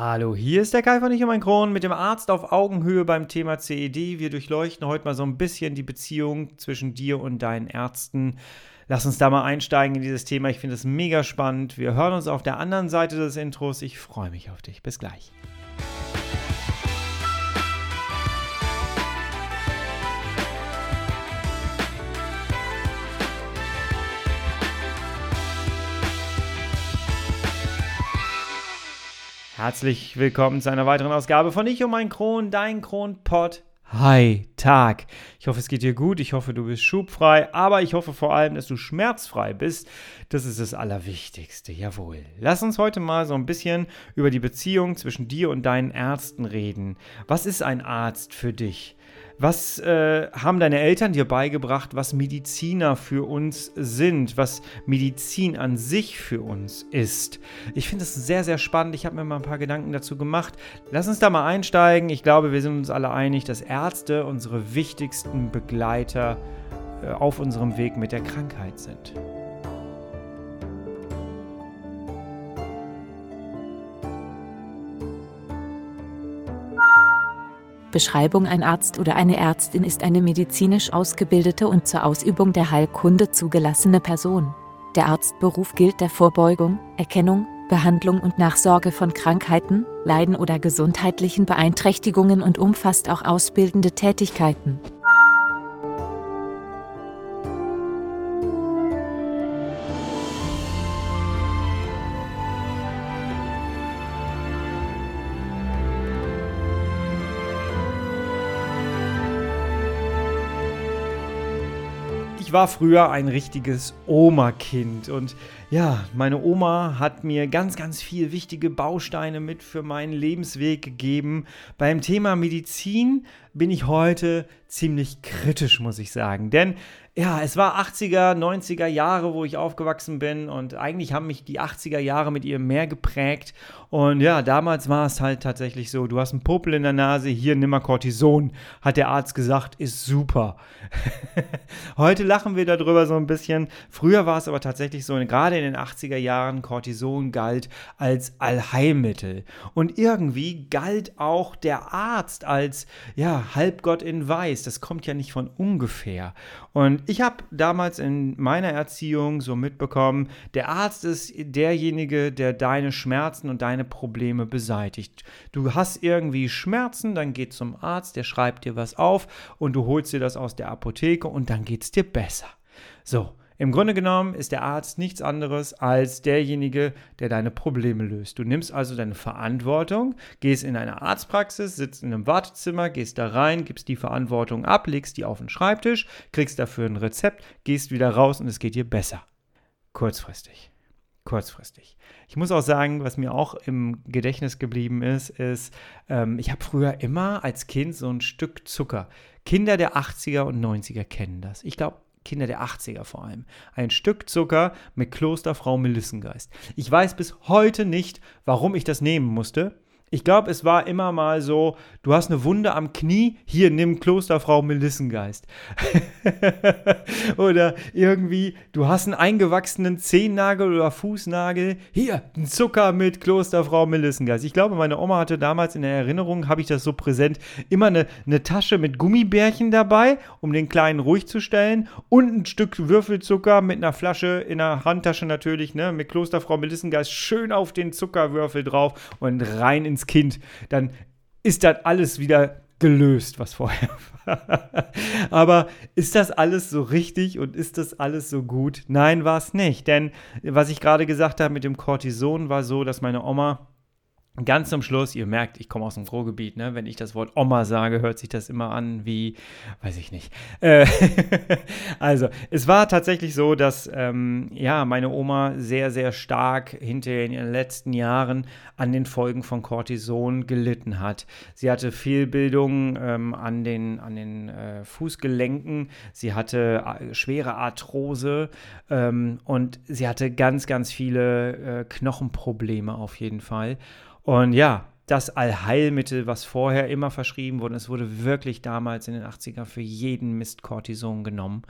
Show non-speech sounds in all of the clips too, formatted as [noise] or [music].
Hallo, hier ist der Kai von Ich und mein Kron mit dem Arzt auf Augenhöhe beim Thema CED. Wir durchleuchten heute mal so ein bisschen die Beziehung zwischen dir und deinen Ärzten. Lass uns da mal einsteigen in dieses Thema. Ich finde es mega spannend. Wir hören uns auf der anderen Seite des Intros. Ich freue mich auf dich. Bis gleich. Herzlich willkommen zu einer weiteren Ausgabe von Ich und mein Kron, dein Kronpott. Hi, Tag. Ich hoffe, es geht dir gut. Ich hoffe, du bist schubfrei. Aber ich hoffe vor allem, dass du schmerzfrei bist. Das ist das Allerwichtigste. Jawohl. Lass uns heute mal so ein bisschen über die Beziehung zwischen dir und deinen Ärzten reden. Was ist ein Arzt für dich? Was äh, haben deine Eltern dir beigebracht, was Mediziner für uns sind, was Medizin an sich für uns ist? Ich finde es sehr, sehr spannend. Ich habe mir mal ein paar Gedanken dazu gemacht. Lass uns da mal einsteigen. Ich glaube, wir sind uns alle einig, dass Ärzte unsere wichtigsten Begleiter äh, auf unserem Weg mit der Krankheit sind. Beschreibung Ein Arzt oder eine Ärztin ist eine medizinisch ausgebildete und zur Ausübung der Heilkunde zugelassene Person. Der Arztberuf gilt der Vorbeugung, Erkennung, Behandlung und Nachsorge von Krankheiten, Leiden oder gesundheitlichen Beeinträchtigungen und umfasst auch ausbildende Tätigkeiten. Ich war früher ein richtiges Oma-Kind und ja, meine Oma hat mir ganz, ganz viel wichtige Bausteine mit für meinen Lebensweg gegeben. Beim Thema Medizin bin ich heute ziemlich kritisch, muss ich sagen. Denn ja, es war 80er, 90er Jahre, wo ich aufgewachsen bin und eigentlich haben mich die 80er Jahre mit ihr mehr geprägt. Und ja, damals war es halt tatsächlich so, du hast einen Popel in der Nase, hier nimm mal Cortison, hat der Arzt gesagt, ist super. [laughs] Heute lachen wir darüber so ein bisschen. Früher war es aber tatsächlich so, gerade in den 80er Jahren, Cortison galt als Allheilmittel. Und irgendwie galt auch der Arzt als, ja, Halbgott in Weiß. Das kommt ja nicht von ungefähr. Und ich habe damals in meiner Erziehung so mitbekommen, der Arzt ist derjenige, der deine Schmerzen und deine Probleme beseitigt. Du hast irgendwie Schmerzen, dann geh zum Arzt, der schreibt dir was auf und du holst dir das aus der Apotheke und dann geht es dir besser. So, im Grunde genommen ist der Arzt nichts anderes als derjenige, der deine Probleme löst. Du nimmst also deine Verantwortung, gehst in eine Arztpraxis, sitzt in einem Wartezimmer, gehst da rein, gibst die Verantwortung ab, legst die auf den Schreibtisch, kriegst dafür ein Rezept, gehst wieder raus und es geht dir besser. Kurzfristig. Kurzfristig. Ich muss auch sagen, was mir auch im Gedächtnis geblieben ist, ist, ähm, ich habe früher immer als Kind so ein Stück Zucker. Kinder der 80er und 90er kennen das. Ich glaube, Kinder der 80er vor allem. Ein Stück Zucker mit Klosterfrau Melissengeist. Ich weiß bis heute nicht, warum ich das nehmen musste. Ich glaube, es war immer mal so, du hast eine Wunde am Knie, hier nimm Klosterfrau Melissengeist. [laughs] oder irgendwie, du hast einen eingewachsenen Zehennagel oder Fußnagel, hier, ein Zucker mit Klosterfrau Melissengeist. Ich glaube, meine Oma hatte damals in der Erinnerung, habe ich das so präsent, immer eine, eine Tasche mit Gummibärchen dabei, um den Kleinen ruhig zu stellen und ein Stück Würfelzucker mit einer Flasche in der Handtasche natürlich, ne, mit Klosterfrau Melissengeist schön auf den Zuckerwürfel drauf und rein ins ins Kind, dann ist das alles wieder gelöst, was vorher war. [laughs] Aber ist das alles so richtig und ist das alles so gut? Nein, war es nicht. Denn was ich gerade gesagt habe mit dem Cortison war so, dass meine Oma Ganz zum Schluss, ihr merkt, ich komme aus dem Ruhrgebiet, ne? wenn ich das Wort Oma sage, hört sich das immer an wie, weiß ich nicht. Äh, [laughs] also, es war tatsächlich so, dass ähm, ja, meine Oma sehr, sehr stark hinter in ihren letzten Jahren an den Folgen von Cortison gelitten hat. Sie hatte Fehlbildungen ähm, an den, an den äh, Fußgelenken, sie hatte äh, schwere Arthrose ähm, und sie hatte ganz, ganz viele äh, Knochenprobleme auf jeden Fall. Und ja, das Allheilmittel, was vorher immer verschrieben wurde. Es wurde wirklich damals in den 80ern für jeden Mist Cortison genommen,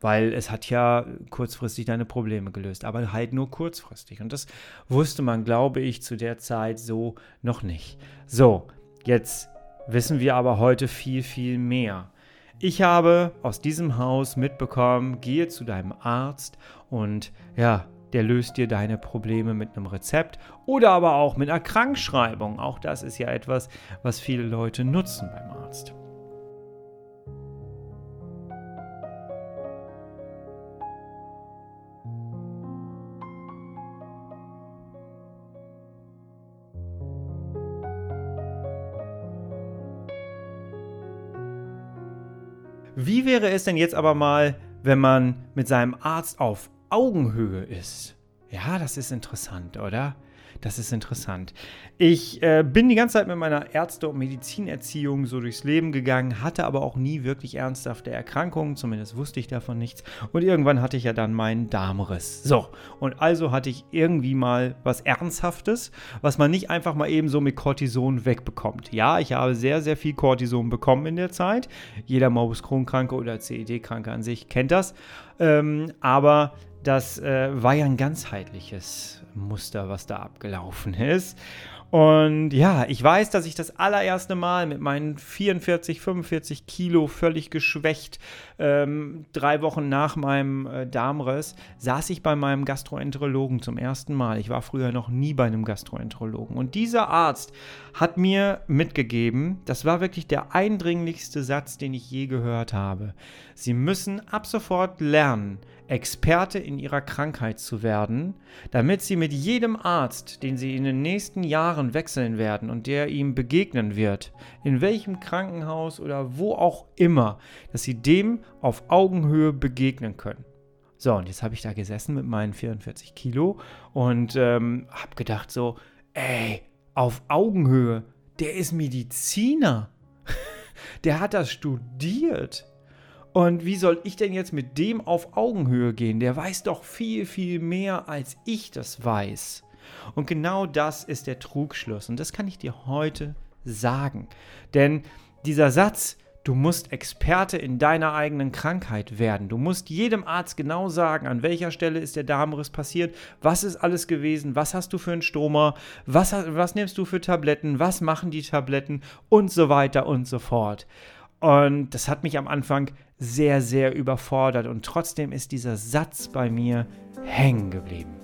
weil es hat ja kurzfristig deine Probleme gelöst, aber halt nur kurzfristig. Und das wusste man, glaube ich, zu der Zeit so noch nicht. So, jetzt wissen wir aber heute viel, viel mehr. Ich habe aus diesem Haus mitbekommen, gehe zu deinem Arzt und ja, der löst dir deine Probleme mit einem Rezept oder aber auch mit einer Krankschreibung. Auch das ist ja etwas, was viele Leute nutzen beim Arzt. Wie wäre es denn jetzt aber mal, wenn man mit seinem Arzt auf Augenhöhe ist. Ja, das ist interessant, oder? Das ist interessant. Ich äh, bin die ganze Zeit mit meiner Ärzte- und Medizinerziehung so durchs Leben gegangen, hatte aber auch nie wirklich ernsthafte Erkrankungen, zumindest wusste ich davon nichts. Und irgendwann hatte ich ja dann meinen Darmriss. So, und also hatte ich irgendwie mal was Ernsthaftes, was man nicht einfach mal eben so mit Cortison wegbekommt. Ja, ich habe sehr, sehr viel Cortison bekommen in der Zeit. Jeder Morbus Crohn-Kranke oder CED-Kranke an sich kennt das. Ähm, aber das äh, war ja ein ganzheitliches Muster, was da abgelaufen ist. Und ja, ich weiß, dass ich das allererste Mal mit meinen 44, 45 Kilo völlig geschwächt, ähm, drei Wochen nach meinem äh, Darmriss, saß ich bei meinem Gastroenterologen zum ersten Mal. Ich war früher noch nie bei einem Gastroenterologen. Und dieser Arzt hat mir mitgegeben, das war wirklich der eindringlichste Satz, den ich je gehört habe. Sie müssen ab sofort lernen, Experte in ihrer Krankheit zu werden, damit sie mit jedem Arzt, den sie in den nächsten Jahren wechseln werden und der ihm begegnen wird, in welchem Krankenhaus oder wo auch immer, dass sie dem auf Augenhöhe begegnen können. So, und jetzt habe ich da gesessen mit meinen 44 Kilo und ähm, habe gedacht so, ey, auf Augenhöhe, der ist Mediziner. [laughs] der hat das studiert. Und wie soll ich denn jetzt mit dem auf Augenhöhe gehen? Der weiß doch viel, viel mehr, als ich das weiß. Und genau das ist der Trugschluss. Und das kann ich dir heute sagen. Denn dieser Satz, du musst Experte in deiner eigenen Krankheit werden. Du musst jedem Arzt genau sagen, an welcher Stelle ist der Darmriss passiert, was ist alles gewesen, was hast du für einen Stoma, was, was nimmst du für Tabletten, was machen die Tabletten und so weiter und so fort. Und das hat mich am Anfang sehr, sehr überfordert. Und trotzdem ist dieser Satz bei mir hängen geblieben.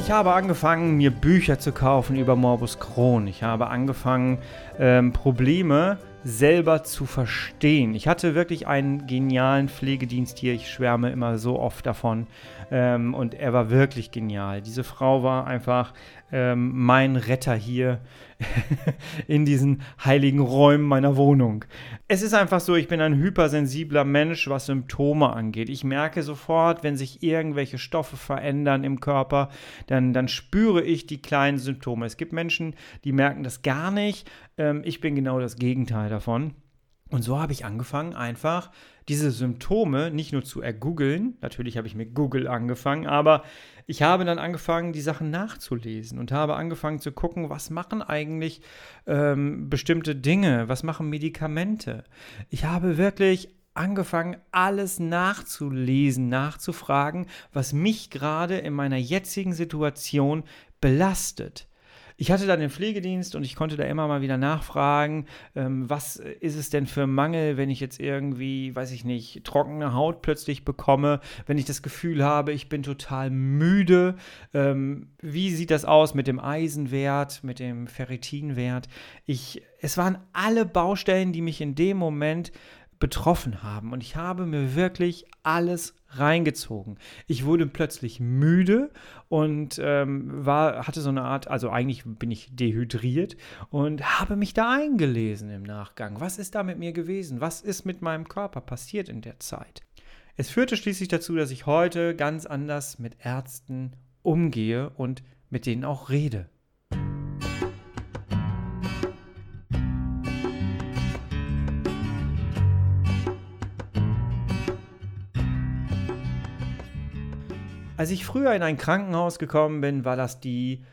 Ich habe angefangen, mir Bücher zu kaufen über Morbus Crohn. Ich habe angefangen, ähm, Probleme selber zu verstehen. Ich hatte wirklich einen genialen Pflegedienst hier. Ich schwärme immer so oft davon. Ähm, und er war wirklich genial. Diese Frau war einfach ähm, mein Retter hier [laughs] in diesen heiligen Räumen meiner Wohnung. Es ist einfach so, ich bin ein hypersensibler Mensch, was Symptome angeht. Ich merke sofort, wenn sich irgendwelche Stoffe verändern im Körper, dann, dann spüre ich die kleinen Symptome. Es gibt Menschen, die merken das gar nicht. Ähm, ich bin genau das Gegenteil davon. Und so habe ich angefangen, einfach diese Symptome nicht nur zu ergoogeln, natürlich habe ich mit Google angefangen, aber ich habe dann angefangen, die Sachen nachzulesen und habe angefangen zu gucken, was machen eigentlich ähm, bestimmte Dinge, was machen Medikamente. Ich habe wirklich angefangen, alles nachzulesen, nachzufragen, was mich gerade in meiner jetzigen Situation belastet ich hatte dann den Pflegedienst und ich konnte da immer mal wieder nachfragen, ähm, was ist es denn für Mangel, wenn ich jetzt irgendwie, weiß ich nicht, trockene Haut plötzlich bekomme, wenn ich das Gefühl habe, ich bin total müde. Ähm, wie sieht das aus mit dem Eisenwert, mit dem Ferritinwert? Ich, es waren alle Baustellen, die mich in dem Moment betroffen haben. Und ich habe mir wirklich alles reingezogen. Ich wurde plötzlich müde und ähm, war, hatte so eine Art, also eigentlich bin ich dehydriert und habe mich da eingelesen im Nachgang. Was ist da mit mir gewesen? Was ist mit meinem Körper passiert in der Zeit? Es führte schließlich dazu, dass ich heute ganz anders mit Ärzten umgehe und mit denen auch rede. Als ich früher in ein Krankenhaus gekommen bin, war das die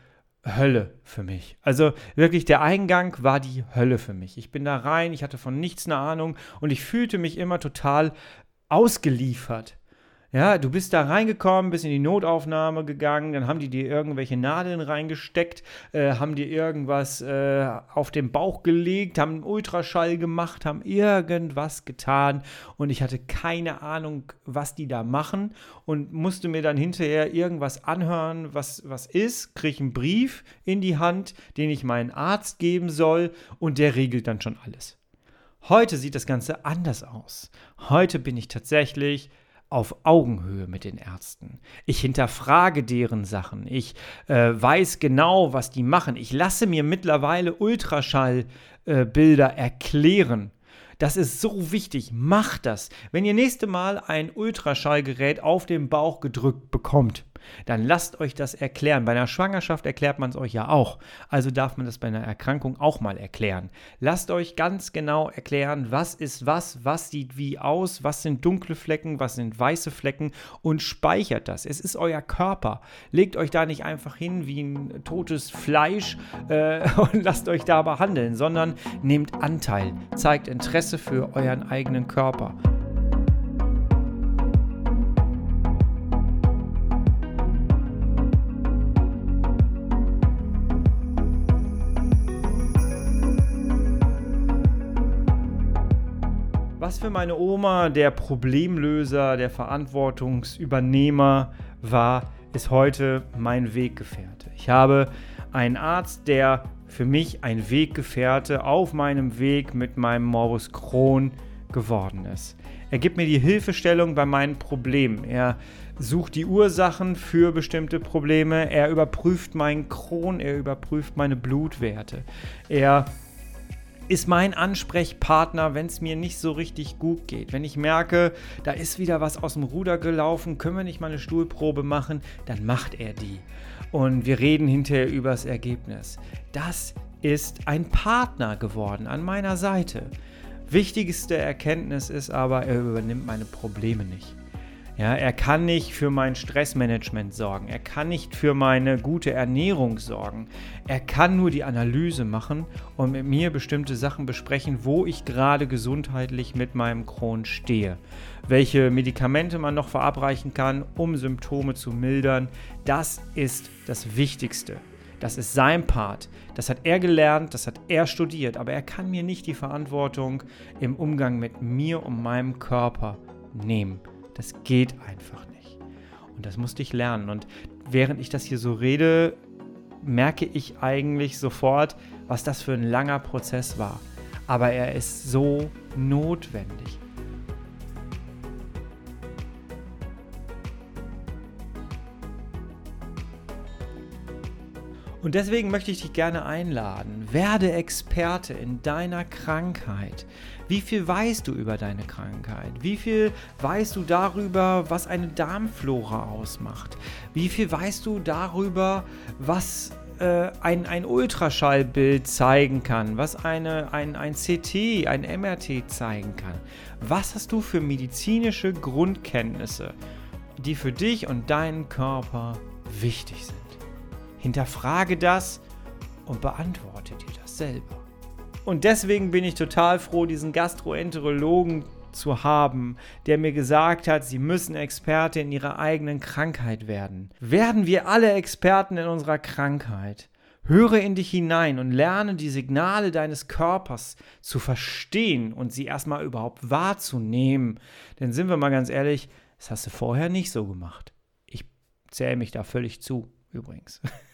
Hölle für mich. Also wirklich, der Eingang war die Hölle für mich. Ich bin da rein, ich hatte von nichts eine Ahnung und ich fühlte mich immer total ausgeliefert. Ja, du bist da reingekommen, bist in die Notaufnahme gegangen, dann haben die dir irgendwelche Nadeln reingesteckt, äh, haben dir irgendwas äh, auf den Bauch gelegt, haben einen Ultraschall gemacht, haben irgendwas getan und ich hatte keine Ahnung, was die da machen und musste mir dann hinterher irgendwas anhören, was, was ist, kriege einen Brief in die Hand, den ich meinen Arzt geben soll und der regelt dann schon alles. Heute sieht das Ganze anders aus. Heute bin ich tatsächlich auf Augenhöhe mit den Ärzten. Ich hinterfrage deren Sachen. Ich äh, weiß genau, was die machen. Ich lasse mir mittlerweile Ultraschallbilder äh, erklären. Das ist so wichtig. Macht das. Wenn ihr nächste Mal ein Ultraschallgerät auf den Bauch gedrückt bekommt, dann lasst euch das erklären. Bei einer Schwangerschaft erklärt man es euch ja auch. Also darf man das bei einer Erkrankung auch mal erklären. Lasst euch ganz genau erklären, was ist was, was sieht wie aus, was sind dunkle Flecken, was sind weiße Flecken und speichert das. Es ist euer Körper. Legt euch da nicht einfach hin wie ein totes Fleisch äh, [laughs] und lasst euch da behandeln, sondern nehmt Anteil, zeigt Interesse für euren eigenen Körper. Für meine Oma der Problemlöser, der Verantwortungsübernehmer war, ist heute mein Weggefährte. Ich habe einen Arzt, der für mich ein Weggefährte auf meinem Weg mit meinem Morbus Crohn geworden ist. Er gibt mir die Hilfestellung bei meinen Problemen. Er sucht die Ursachen für bestimmte Probleme. Er überprüft meinen Crohn. Er überprüft meine Blutwerte. Er ist mein Ansprechpartner, wenn es mir nicht so richtig gut geht. Wenn ich merke, da ist wieder was aus dem Ruder gelaufen, können wir nicht mal eine Stuhlprobe machen, dann macht er die. Und wir reden hinterher über das Ergebnis. Das ist ein Partner geworden an meiner Seite. Wichtigste Erkenntnis ist aber, er übernimmt meine Probleme nicht. Ja, er kann nicht für mein Stressmanagement sorgen. Er kann nicht für meine gute Ernährung sorgen. Er kann nur die Analyse machen und mit mir bestimmte Sachen besprechen, wo ich gerade gesundheitlich mit meinem Crohn stehe. Welche Medikamente man noch verabreichen kann, um Symptome zu mildern. Das ist das Wichtigste. Das ist sein Part. Das hat er gelernt, das hat er studiert, aber er kann mir nicht die Verantwortung im Umgang mit mir und meinem Körper nehmen. Das geht einfach nicht. Und das musste ich lernen. Und während ich das hier so rede, merke ich eigentlich sofort, was das für ein langer Prozess war. Aber er ist so notwendig. Und deswegen möchte ich dich gerne einladen. Werde Experte in deiner Krankheit. Wie viel weißt du über deine Krankheit? Wie viel weißt du darüber, was eine Darmflora ausmacht? Wie viel weißt du darüber, was äh, ein, ein Ultraschallbild zeigen kann, was eine, ein, ein CT, ein MRT zeigen kann? Was hast du für medizinische Grundkenntnisse, die für dich und deinen Körper wichtig sind? Hinterfrage das und beantworte dir das selber. Und deswegen bin ich total froh, diesen Gastroenterologen zu haben, der mir gesagt hat, sie müssen Experte in ihrer eigenen Krankheit werden. Werden wir alle Experten in unserer Krankheit? Höre in dich hinein und lerne die Signale deines Körpers zu verstehen und sie erstmal überhaupt wahrzunehmen. Denn sind wir mal ganz ehrlich, das hast du vorher nicht so gemacht. Ich zähle mich da völlig zu, übrigens. [laughs]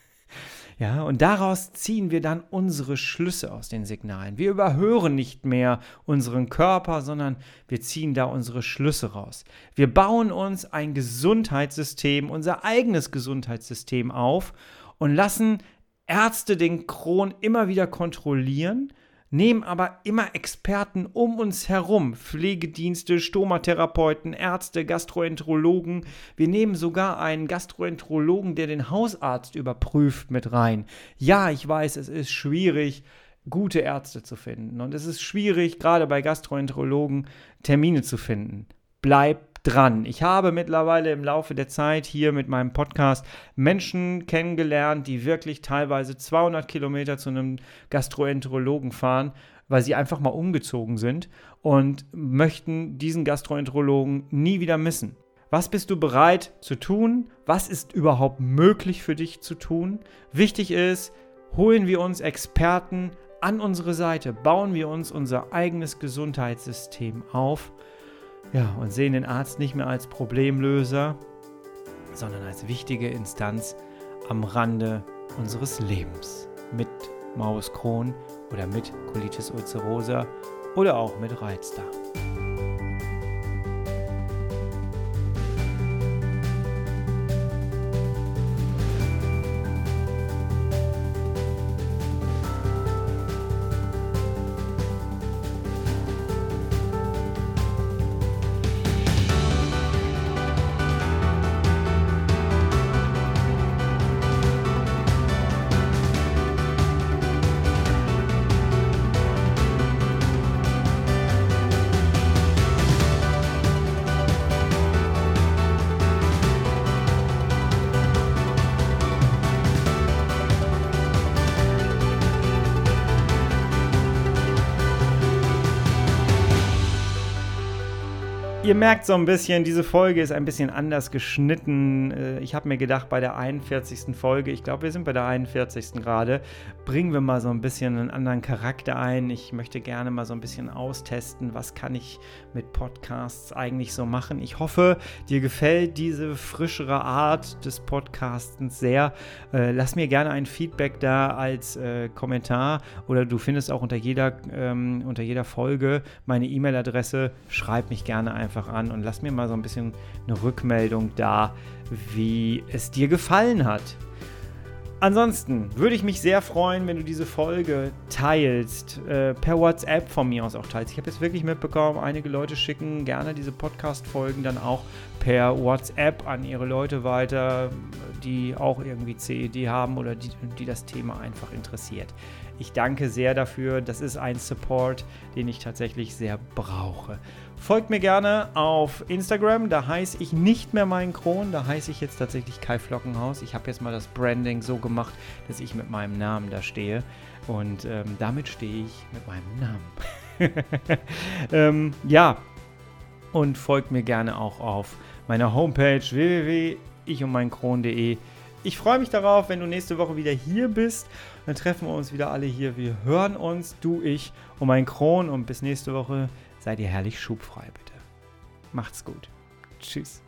Ja, und daraus ziehen wir dann unsere Schlüsse aus den Signalen. Wir überhören nicht mehr unseren Körper, sondern wir ziehen da unsere Schlüsse raus. Wir bauen uns ein Gesundheitssystem, unser eigenes Gesundheitssystem auf und lassen Ärzte den Kron immer wieder kontrollieren, nehmen aber immer Experten um uns herum, Pflegedienste, Stomatherapeuten, Ärzte, Gastroenterologen. Wir nehmen sogar einen Gastroenterologen, der den Hausarzt überprüft, mit rein. Ja, ich weiß, es ist schwierig, gute Ärzte zu finden und es ist schwierig, gerade bei Gastroenterologen Termine zu finden. Bleib dran. Ich habe mittlerweile im Laufe der Zeit hier mit meinem Podcast Menschen kennengelernt, die wirklich teilweise 200 Kilometer zu einem Gastroenterologen fahren, weil sie einfach mal umgezogen sind und möchten diesen Gastroenterologen nie wieder missen. Was bist du bereit zu tun? Was ist überhaupt möglich für dich zu tun? Wichtig ist, holen wir uns Experten an unsere Seite, bauen wir uns unser eigenes Gesundheitssystem auf ja, und sehen den Arzt nicht mehr als Problemlöser, sondern als wichtige Instanz am Rande unseres Lebens. Mit Maus Crohn oder mit Colitis ulcerosa oder auch mit Reizdarm. Ihr merkt so ein bisschen, diese Folge ist ein bisschen anders geschnitten. Äh, ich habe mir gedacht, bei der 41. Folge, ich glaube, wir sind bei der 41. gerade, bringen wir mal so ein bisschen einen anderen Charakter ein. Ich möchte gerne mal so ein bisschen austesten, was kann ich mit Podcasts eigentlich so machen. Ich hoffe, dir gefällt diese frischere Art des Podcastens sehr. Äh, lass mir gerne ein Feedback da als äh, Kommentar oder du findest auch unter jeder, ähm, unter jeder Folge meine E-Mail-Adresse. Schreib mich gerne einfach einfach an und lass mir mal so ein bisschen eine Rückmeldung da, wie es dir gefallen hat. Ansonsten würde ich mich sehr freuen, wenn du diese Folge teilst, äh, per WhatsApp von mir aus auch teilst. Ich habe jetzt wirklich mitbekommen, einige Leute schicken gerne diese Podcast-Folgen dann auch per WhatsApp an ihre Leute weiter, die auch irgendwie CED haben oder die, die das Thema einfach interessiert. Ich danke sehr dafür. Das ist ein Support, den ich tatsächlich sehr brauche. Folgt mir gerne auf Instagram, da heiße ich nicht mehr mein Kron, da heiße ich jetzt tatsächlich Kai Flockenhaus. Ich habe jetzt mal das Branding so gemacht, dass ich mit meinem Namen da stehe. Und ähm, damit stehe ich mit meinem Namen. [laughs] ähm, ja, und folgt mir gerne auch auf meiner Homepage www.ichundmeinkron.de. Ich freue mich darauf, wenn du nächste Woche wieder hier bist. Dann treffen wir uns wieder alle hier. Wir hören uns, du, ich und mein Kron. Und bis nächste Woche seid ihr herrlich schubfrei, bitte. Macht's gut. Tschüss.